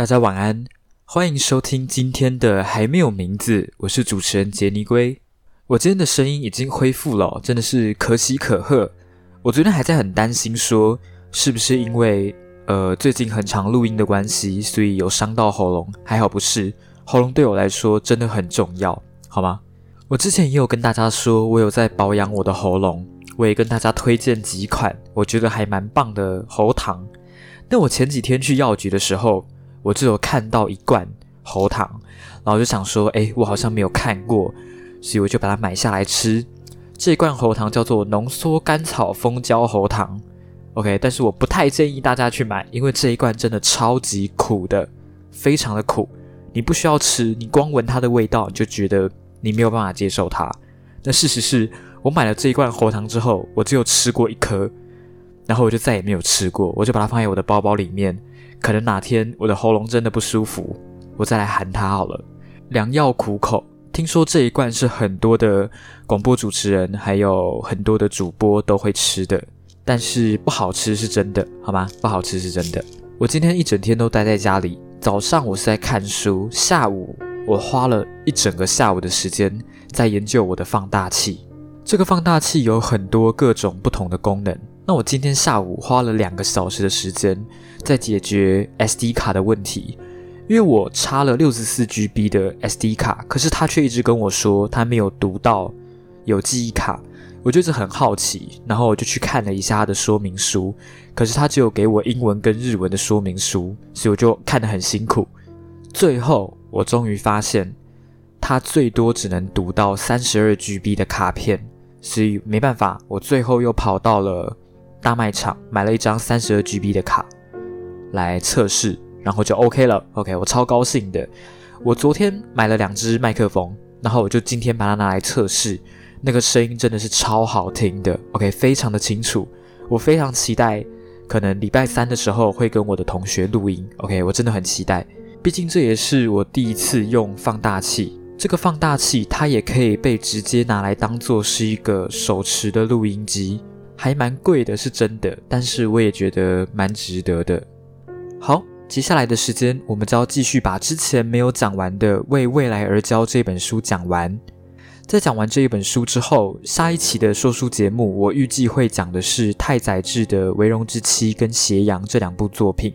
大家晚安，欢迎收听今天的还没有名字，我是主持人杰尼龟。我今天的声音已经恢复了，真的是可喜可贺。我昨天还在很担心，说是不是因为呃最近很长录音的关系，所以有伤到喉咙。还好不是，喉咙对我来说真的很重要，好吗？我之前也有跟大家说，我有在保养我的喉咙，我也跟大家推荐几款我觉得还蛮棒的喉糖。那我前几天去药局的时候，我就有看到一罐喉糖，然后就想说，哎，我好像没有看过。所以我就把它买下来吃。这一罐喉糖叫做浓缩甘草蜂胶喉糖，OK。但是我不太建议大家去买，因为这一罐真的超级苦的，非常的苦。你不需要吃，你光闻它的味道，你就觉得你没有办法接受它。那事实是我买了这一罐喉糖之后，我只有吃过一颗，然后我就再也没有吃过。我就把它放在我的包包里面，可能哪天我的喉咙真的不舒服，我再来含它好了。良药苦口。听说这一罐是很多的广播主持人，还有很多的主播都会吃的，但是不好吃是真的，好吗？不好吃是真的。我今天一整天都待在家里，早上我是在看书，下午我花了一整个下午的时间在研究我的放大器。这个放大器有很多各种不同的功能。那我今天下午花了两个小时的时间在解决 SD 卡的问题。因为我插了六十四 GB 的 SD 卡，可是他却一直跟我说他没有读到有记忆卡，我就是很好奇，然后我就去看了一下他的说明书，可是他只有给我英文跟日文的说明书，所以我就看得很辛苦。最后我终于发现，他最多只能读到三十二 GB 的卡片，所以没办法，我最后又跑到了大卖场买了一张三十二 GB 的卡来测试。然后就 OK 了，OK，我超高兴的。我昨天买了两只麦克风，然后我就今天把它拿来测试，那个声音真的是超好听的，OK，非常的清楚。我非常期待，可能礼拜三的时候会跟我的同学录音，OK，我真的很期待。毕竟这也是我第一次用放大器，这个放大器它也可以被直接拿来当做是一个手持的录音机，还蛮贵的，是真的，但是我也觉得蛮值得的。好。接下来的时间，我们就要继续把之前没有讲完的《为未来而教》这本书讲完。在讲完这一本书之后，下一期的说书节目，我预计会讲的是太宰治的《为荣之妻》跟《斜阳》这两部作品。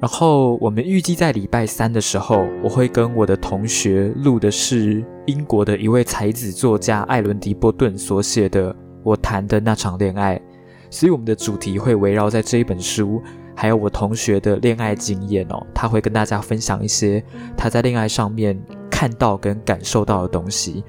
然后，我们预计在礼拜三的时候，我会跟我的同学录的是英国的一位才子作家艾伦·迪波顿所写的《我谈的那场恋爱》，所以我们的主题会围绕在这一本书。还有我同学的恋爱经验哦，他会跟大家分享一些他在恋爱上面看到跟感受到的东西。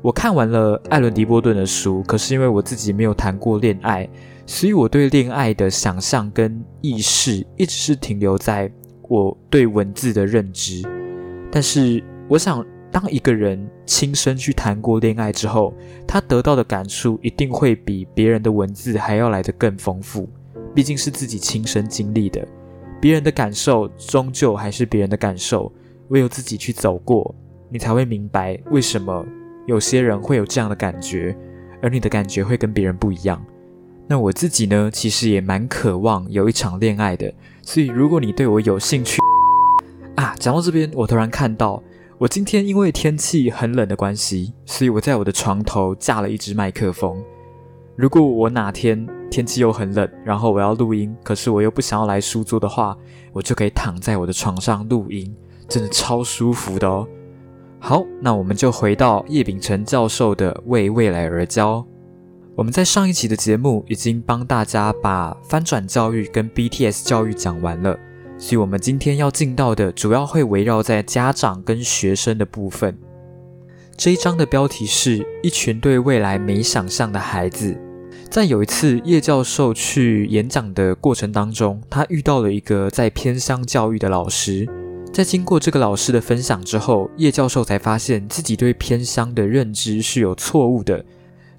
我看完了艾伦·迪波顿的书，可是因为我自己没有谈过恋爱，所以我对恋爱的想象跟意识一直是停留在我对文字的认知。但是我想，当一个人亲身去谈过恋爱之后，他得到的感触一定会比别人的文字还要来得更丰富。毕竟是自己亲身经历的，别人的感受终究还是别人的感受。唯有自己去走过，你才会明白为什么有些人会有这样的感觉，而你的感觉会跟别人不一样。那我自己呢，其实也蛮渴望有一场恋爱的。所以，如果你对我有兴趣啊，讲到这边，我突然看到，我今天因为天气很冷的关系，所以我在我的床头架了一支麦克风。如果我哪天天气又很冷，然后我要录音，可是我又不想要来书桌的话，我就可以躺在我的床上录音，真的超舒服的哦。好，那我们就回到叶秉辰教授的《为未来而教》。我们在上一期的节目已经帮大家把翻转教育跟 BTS 教育讲完了，所以我们今天要进到的主要会围绕在家长跟学生的部分。这一章的标题是一群对未来没想象的孩子。在有一次叶教授去演讲的过程当中，他遇到了一个在偏乡教育的老师。在经过这个老师的分享之后，叶教授才发现自己对偏乡的认知是有错误的。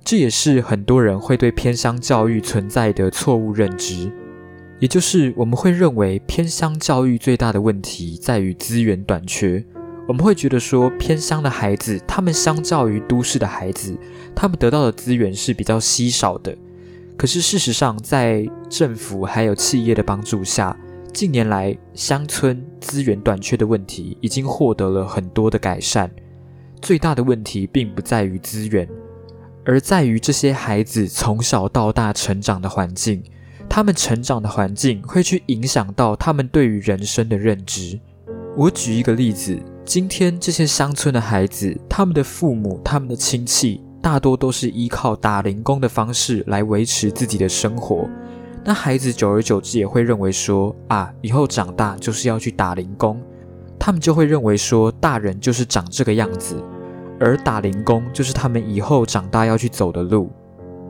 这也是很多人会对偏乡教育存在的错误认知，也就是我们会认为偏乡教育最大的问题在于资源短缺。我们会觉得说，偏乡的孩子，他们相较于都市的孩子，他们得到的资源是比较稀少的。可是事实上，在政府还有企业的帮助下，近年来乡村资源短缺的问题已经获得了很多的改善。最大的问题并不在于资源，而在于这些孩子从小到大成长的环境。他们成长的环境会去影响到他们对于人生的认知。我举一个例子：今天这些乡村的孩子，他们的父母、他们的亲戚大多都是依靠打零工的方式来维持自己的生活。那孩子久而久之也会认为说：啊，以后长大就是要去打零工。他们就会认为说，大人就是长这个样子，而打零工就是他们以后长大要去走的路。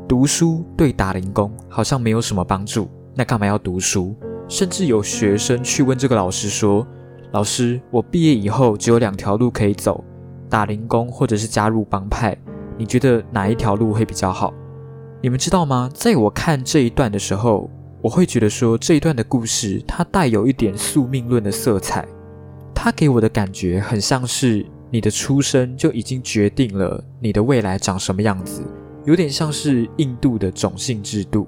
读书对打零工好像没有什么帮助，那干嘛要读书？甚至有学生去问这个老师说：“老师，我毕业以后只有两条路可以走，打零工或者是加入帮派，你觉得哪一条路会比较好？”你们知道吗？在我看这一段的时候，我会觉得说这一段的故事它带有一点宿命论的色彩。它给我的感觉很像是你的出生就已经决定了你的未来长什么样子，有点像是印度的种姓制度。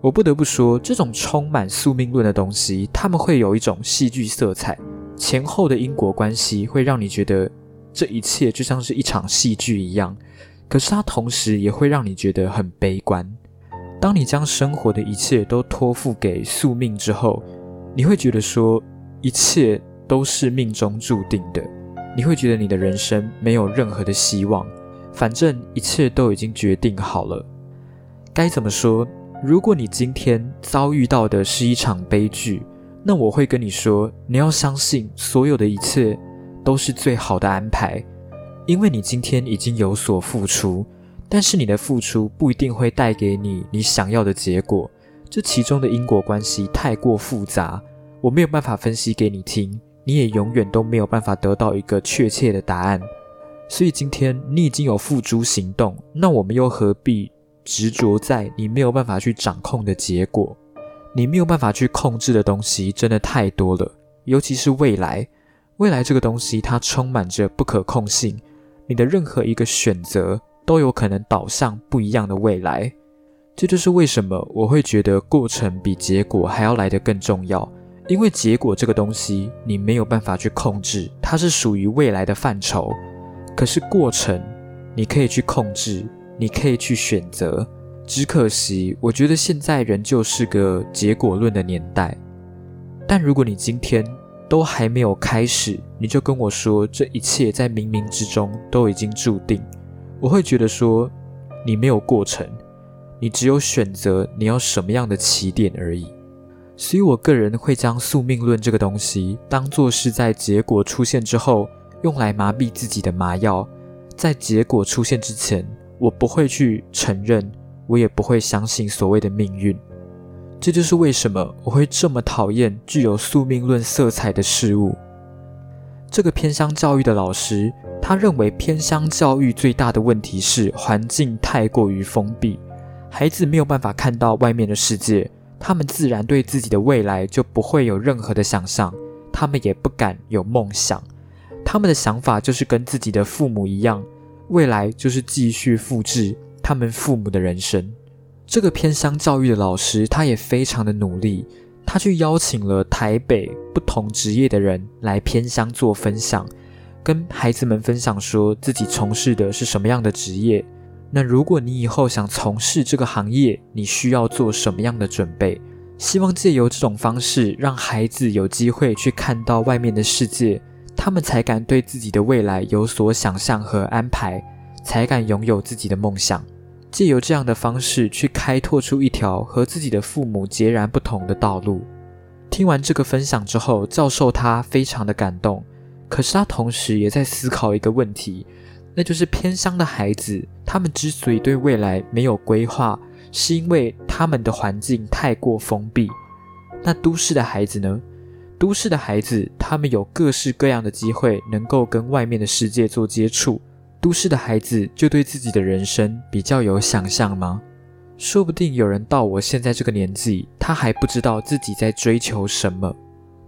我不得不说，这种充满宿命论的东西，他们会有一种戏剧色彩，前后的因果关系会让你觉得这一切就像是一场戏剧一样。可是它同时也会让你觉得很悲观。当你将生活的一切都托付给宿命之后，你会觉得说一切。都是命中注定的，你会觉得你的人生没有任何的希望，反正一切都已经决定好了。该怎么说？如果你今天遭遇到的是一场悲剧，那我会跟你说，你要相信所有的一切都是最好的安排，因为你今天已经有所付出，但是你的付出不一定会带给你你想要的结果，这其中的因果关系太过复杂，我没有办法分析给你听。你也永远都没有办法得到一个确切的答案，所以今天你已经有付诸行动，那我们又何必执着在你没有办法去掌控的结果？你没有办法去控制的东西真的太多了，尤其是未来。未来这个东西它充满着不可控性，你的任何一个选择都有可能导向不一样的未来。这就是为什么我会觉得过程比结果还要来得更重要。因为结果这个东西你没有办法去控制，它是属于未来的范畴。可是过程你可以去控制，你可以去选择。只可惜，我觉得现在仍旧是个结果论的年代。但如果你今天都还没有开始，你就跟我说这一切在冥冥之中都已经注定，我会觉得说你没有过程，你只有选择你要什么样的起点而已。所以，我个人会将宿命论这个东西当做是在结果出现之后用来麻痹自己的麻药。在结果出现之前，我不会去承认，我也不会相信所谓的命运。这就是为什么我会这么讨厌具有宿命论色彩的事物。这个偏乡教育的老师，他认为偏乡教育最大的问题是环境太过于封闭，孩子没有办法看到外面的世界。他们自然对自己的未来就不会有任何的想象，他们也不敢有梦想。他们的想法就是跟自己的父母一样，未来就是继续复制他们父母的人生。这个偏乡教育的老师，他也非常的努力，他去邀请了台北不同职业的人来偏乡做分享，跟孩子们分享说自己从事的是什么样的职业。那如果你以后想从事这个行业，你需要做什么样的准备？希望借由这种方式，让孩子有机会去看到外面的世界，他们才敢对自己的未来有所想象和安排，才敢拥有自己的梦想。借由这样的方式去开拓出一条和自己的父母截然不同的道路。听完这个分享之后，教授他非常的感动，可是他同时也在思考一个问题。那就是偏乡的孩子，他们之所以对未来没有规划，是因为他们的环境太过封闭。那都市的孩子呢？都市的孩子，他们有各式各样的机会，能够跟外面的世界做接触。都市的孩子就对自己的人生比较有想象吗？说不定有人到我现在这个年纪，他还不知道自己在追求什么。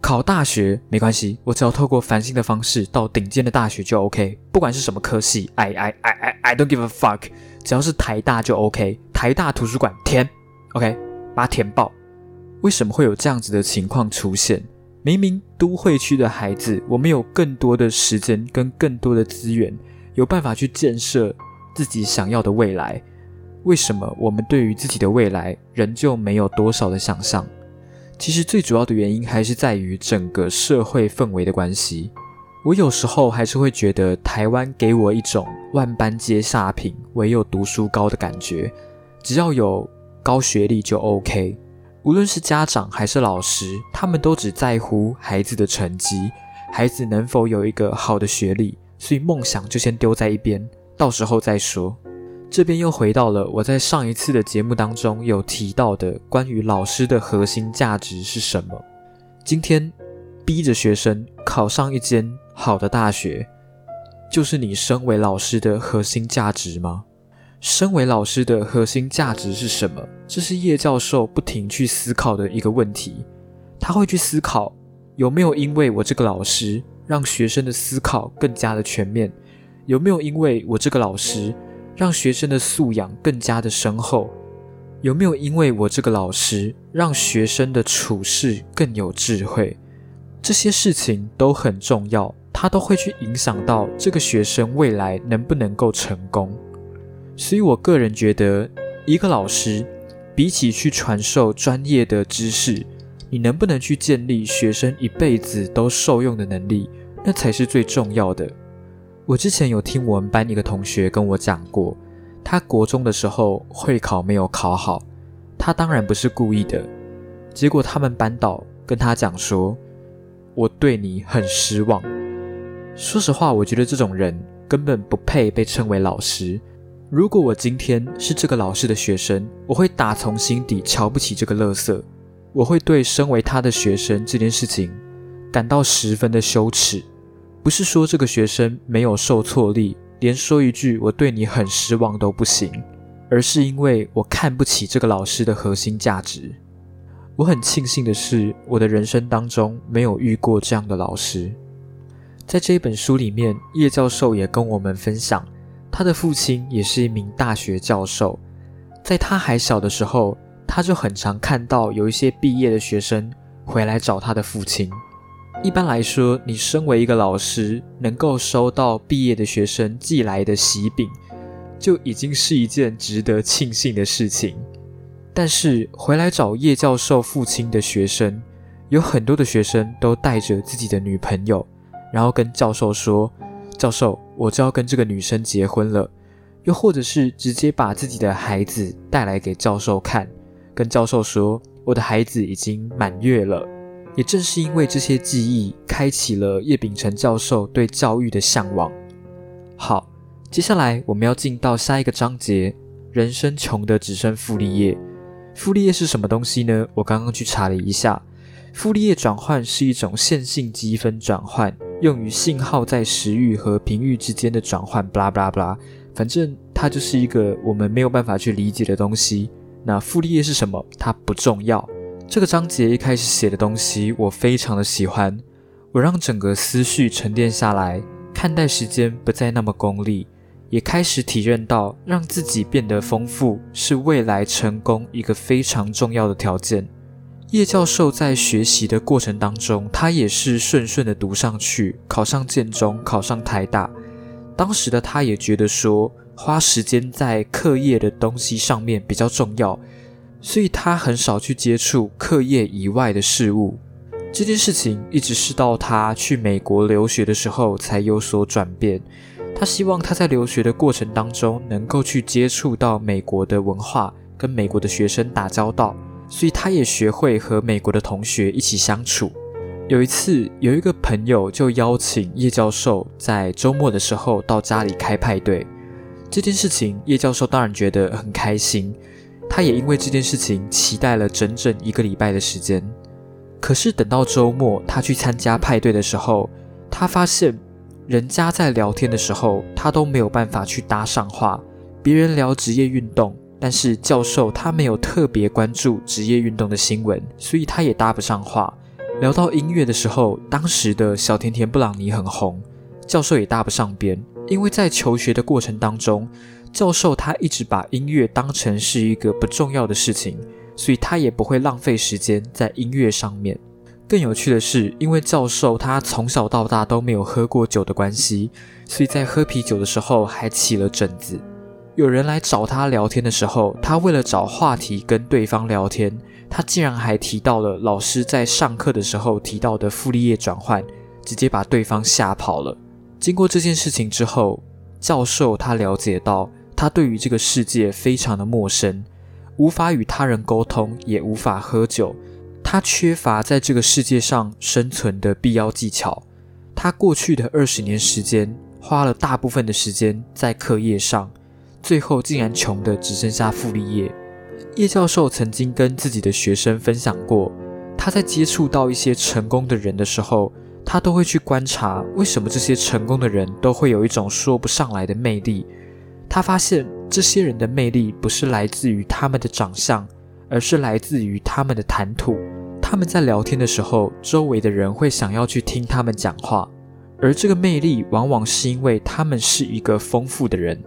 考大学没关系，我只要透过繁星的方式到顶尖的大学就 OK。不管是什么科系，I I I I I don't give a fuck，只要是台大就 OK。台大图书馆填，OK，把它填爆。为什么会有这样子的情况出现？明明都会区的孩子，我们有更多的时间跟更多的资源，有办法去建设自己想要的未来。为什么我们对于自己的未来仍旧没有多少的想象？其实最主要的原因还是在于整个社会氛围的关系。我有时候还是会觉得台湾给我一种万般皆下品，唯有读书高的感觉。只要有高学历就 OK。无论是家长还是老师，他们都只在乎孩子的成绩，孩子能否有一个好的学历，所以梦想就先丢在一边，到时候再说。这边又回到了我在上一次的节目当中有提到的关于老师的核心价值是什么。今天逼着学生考上一间好的大学，就是你身为老师的核心价值吗？身为老师的核心价值是什么？这是叶教授不停去思考的一个问题。他会去思考，有没有因为我这个老师让学生的思考更加的全面？有没有因为我这个老师让学生的素养更加的深厚？有没有因为我这个老师让学生的处事更有智慧？这些事情都很重要，他都会去影响到这个学生未来能不能够成功。所以，我个人觉得，一个老师比起去传授专业的知识，你能不能去建立学生一辈子都受用的能力，那才是最重要的。我之前有听我们班一个同学跟我讲过，他国中的时候会考没有考好，他当然不是故意的，结果他们班导跟他讲说：“我对你很失望。”说实话，我觉得这种人根本不配被称为老师。如果我今天是这个老师的学生，我会打从心底瞧不起这个乐色，我会对身为他的学生这件事情感到十分的羞耻。不是说这个学生没有受挫力，连说一句我对你很失望都不行，而是因为我看不起这个老师的核心价值。我很庆幸的是，我的人生当中没有遇过这样的老师。在这一本书里面，叶教授也跟我们分享。他的父亲也是一名大学教授，在他还小的时候，他就很常看到有一些毕业的学生回来找他的父亲。一般来说，你身为一个老师，能够收到毕业的学生寄来的喜饼，就已经是一件值得庆幸的事情。但是回来找叶教授父亲的学生，有很多的学生都带着自己的女朋友，然后跟教授说。教授，我就要跟这个女生结婚了，又或者是直接把自己的孩子带来给教授看，跟教授说我的孩子已经满月了。也正是因为这些记忆，开启了叶秉成教授对教育的向往。好，接下来我们要进到下一个章节：人生穷的只剩傅立叶。傅立叶是什么东西呢？我刚刚去查了一下，傅立叶转换是一种线性积分转换。用于信号在时域和频域之间的转换，布拉布拉布拉，反正它就是一个我们没有办法去理解的东西。那傅立叶是什么？它不重要。这个章节一开始写的东西，我非常的喜欢。我让整个思绪沉淀下来，看待时间不再那么功利，也开始体认到让自己变得丰富是未来成功一个非常重要的条件。叶教授在学习的过程当中，他也是顺顺的读上去，考上建中，考上台大。当时的他也觉得说，花时间在课业的东西上面比较重要，所以他很少去接触课业以外的事物。这件事情一直是到他去美国留学的时候才有所转变。他希望他在留学的过程当中，能够去接触到美国的文化，跟美国的学生打交道。所以他也学会和美国的同学一起相处。有一次，有一个朋友就邀请叶教授在周末的时候到家里开派对。这件事情，叶教授当然觉得很开心。他也因为这件事情期待了整整一个礼拜的时间。可是等到周末，他去参加派对的时候，他发现人家在聊天的时候，他都没有办法去搭上话。别人聊职业运动。但是教授他没有特别关注职业运动的新闻，所以他也搭不上话。聊到音乐的时候，当时的小甜甜布朗尼很红，教授也搭不上边。因为在求学的过程当中，教授他一直把音乐当成是一个不重要的事情，所以他也不会浪费时间在音乐上面。更有趣的是，因为教授他从小到大都没有喝过酒的关系，所以在喝啤酒的时候还起了疹子。有人来找他聊天的时候，他为了找话题跟对方聊天，他竟然还提到了老师在上课的时候提到的傅立叶转换，直接把对方吓跑了。经过这件事情之后，教授他了解到，他对于这个世界非常的陌生。无法与他人沟通，也无法喝酒。他缺乏在这个世界上生存的必要技巧。他过去的二十年时间，花了大部分的时间在课业上，最后竟然穷的只剩下傅立叶。叶教授曾经跟自己的学生分享过，他在接触到一些成功的人的时候，他都会去观察为什么这些成功的人都会有一种说不上来的魅力。他发现。这些人的魅力不是来自于他们的长相，而是来自于他们的谈吐。他们在聊天的时候，周围的人会想要去听他们讲话，而这个魅力往往是因为他们是一个丰富的人。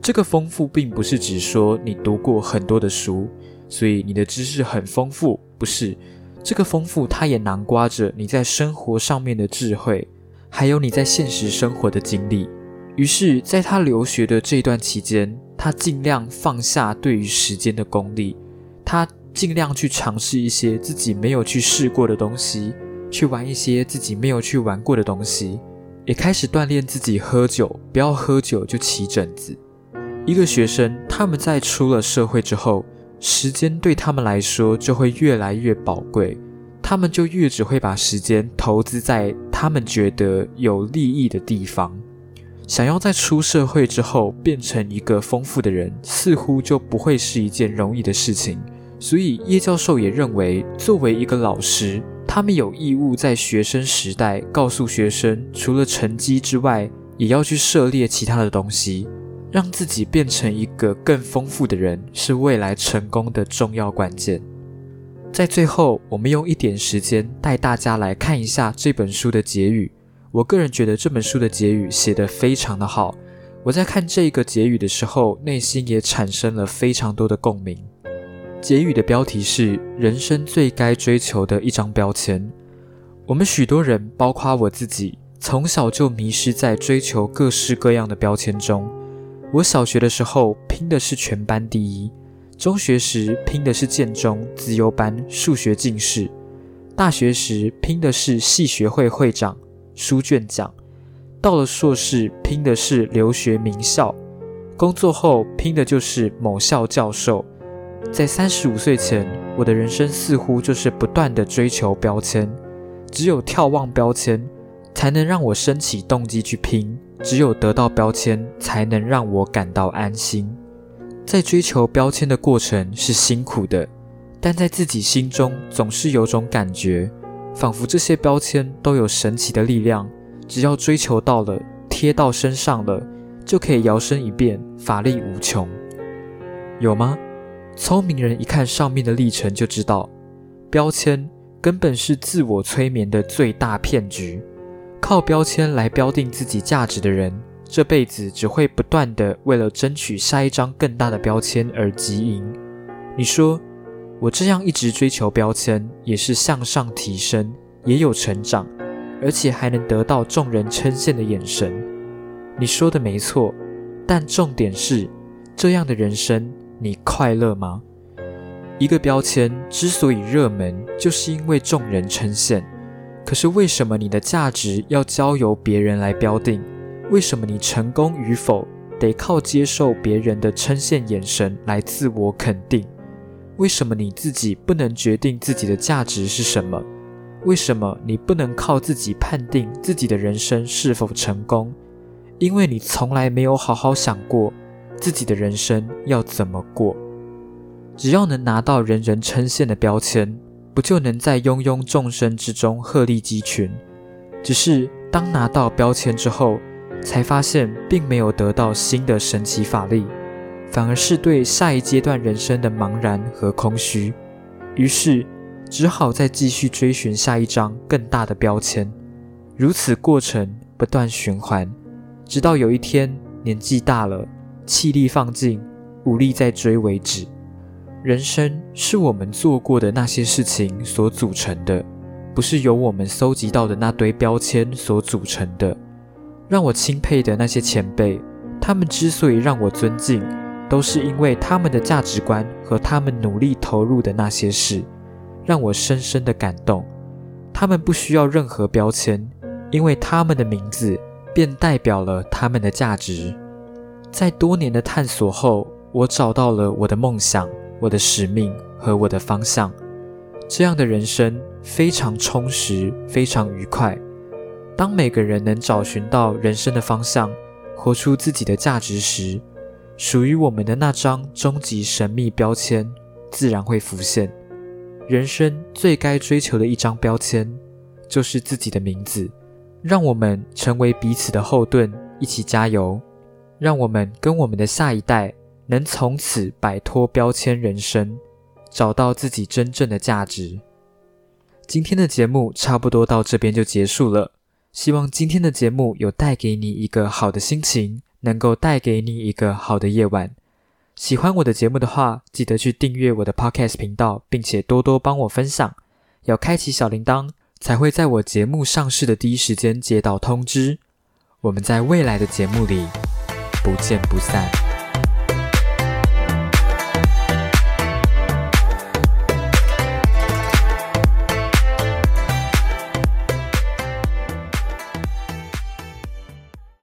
这个丰富并不是指说你读过很多的书，所以你的知识很丰富，不是。这个丰富，它也囊括着你在生活上面的智慧，还有你在现实生活的经历。于是，在他留学的这段期间，他尽量放下对于时间的功利，他尽量去尝试一些自己没有去试过的东西，去玩一些自己没有去玩过的东西，也开始锻炼自己喝酒，不要喝酒就起疹子。一个学生，他们在出了社会之后，时间对他们来说就会越来越宝贵，他们就越只会把时间投资在他们觉得有利益的地方。想要在出社会之后变成一个丰富的人，似乎就不会是一件容易的事情。所以叶教授也认为，作为一个老师，他们有义务在学生时代告诉学生，除了成绩之外，也要去涉猎其他的东西，让自己变成一个更丰富的人，是未来成功的重要关键。在最后，我们用一点时间带大家来看一下这本书的结语。我个人觉得这本书的结语写得非常的好。我在看这个结语的时候，内心也产生了非常多的共鸣。结语的标题是“人生最该追求的一张标签”。我们许多人，包括我自己，从小就迷失在追求各式各样的标签中。我小学的时候拼的是全班第一，中学时拼的是建中、自由班、数学进士，大学时拼的是系学会会长。书卷奖，到了硕士拼的是留学名校，工作后拼的就是某校教授。在三十五岁前，我的人生似乎就是不断的追求标签，只有眺望标签，才能让我升起动机去拼；只有得到标签，才能让我感到安心。在追求标签的过程是辛苦的，但在自己心中总是有种感觉。仿佛这些标签都有神奇的力量，只要追求到了，贴到身上了，就可以摇身一变，法力无穷。有吗？聪明人一看上面的历程就知道，标签根本是自我催眠的最大骗局。靠标签来标定自己价值的人，这辈子只会不断的为了争取下一张更大的标签而急赢。你说？我这样一直追求标签，也是向上提升，也有成长，而且还能得到众人称羡的眼神。你说的没错，但重点是，这样的人生你快乐吗？一个标签之所以热门，就是因为众人称羡。可是为什么你的价值要交由别人来标定？为什么你成功与否得靠接受别人的称羡眼神来自我肯定？为什么你自己不能决定自己的价值是什么？为什么你不能靠自己判定自己的人生是否成功？因为你从来没有好好想过自己的人生要怎么过。只要能拿到人人称羡的标签，不就能在庸庸众生之中鹤立鸡群？只是当拿到标签之后，才发现并没有得到新的神奇法力。反而是对下一阶段人生的茫然和空虚，于是只好再继续追寻下一张更大的标签，如此过程不断循环，直到有一天年纪大了，气力放尽，无力再追为止。人生是我们做过的那些事情所组成的，不是由我们搜集到的那堆标签所组成的。让我钦佩的那些前辈，他们之所以让我尊敬，都是因为他们的价值观和他们努力投入的那些事，让我深深的感动。他们不需要任何标签，因为他们的名字便代表了他们的价值。在多年的探索后，我找到了我的梦想。我的使命和我的方向，这样的人生非常充实，非常愉快。当每个人能找寻到人生的方向，活出自己的价值时，属于我们的那张终极神秘标签自然会浮现。人生最该追求的一张标签，就是自己的名字。让我们成为彼此的后盾，一起加油。让我们跟我们的下一代。能从此摆脱标签人生，找到自己真正的价值。今天的节目差不多到这边就结束了。希望今天的节目有带给你一个好的心情，能够带给你一个好的夜晚。喜欢我的节目的话，记得去订阅我的 Podcast 频道，并且多多帮我分享。要开启小铃铛，才会在我节目上市的第一时间接到通知。我们在未来的节目里不见不散。